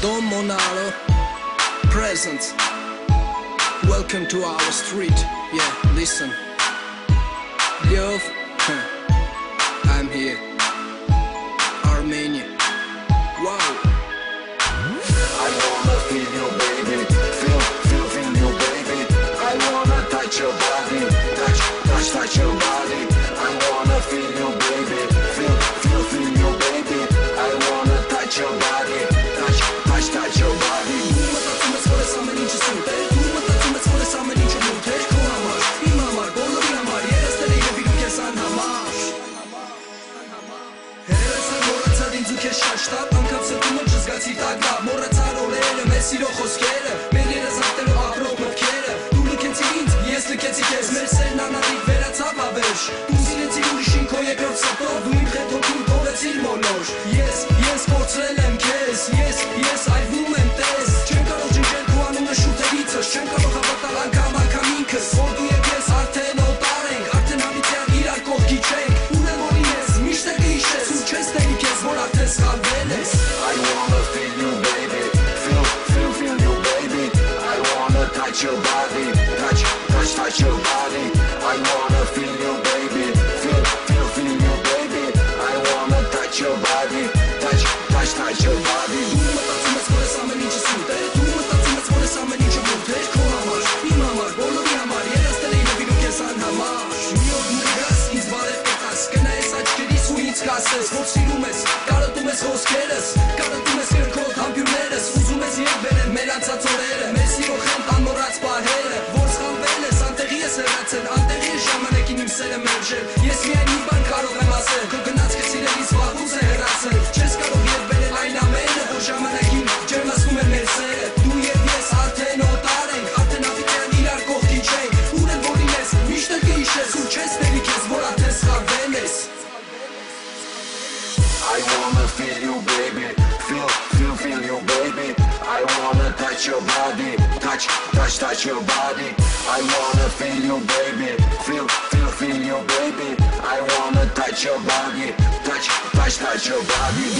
Don Mannaro, present. Welcome to our street. Yeah, listen. Love, huh. I'm here. Armenia. Wow. I wanna feel you, baby. Feel, feel, feel you, baby. I wanna touch your body. Touch, touch, touch your Շաշտապ անգամ սրտումը ճզգացի տակա Մորացար օրերը, մեր սիրո խոսքերը Մեր երազանքներով ապրող մտքերը Դու լքեցի ինձ, ես լքեցի քեզ Մեր սերն անադիկ վերացավ ավերջ touch your body, touch, touch, touch your body. I wanna feel you, baby, feel, feel, feel you, baby. I wanna touch your body, touch, touch, touch your body. Думаю, танцевать скоро сама не чесута. Думаю, танцевать скоро сама не чебута. Ковамар, имамар, болу ямар, я расстали не виду кесан хамаш. Миот мегас, избавь это, скена и сачки, рисуй, скасес, вот сиро. I wanna feel you, baby. Feel, feel, feel you, baby. I wanna touch your body. Touch, touch, touch your body. I wanna feel you, baby. Feel, feel, feel you, baby. I wanna touch your body. Touch, touch, touch your body.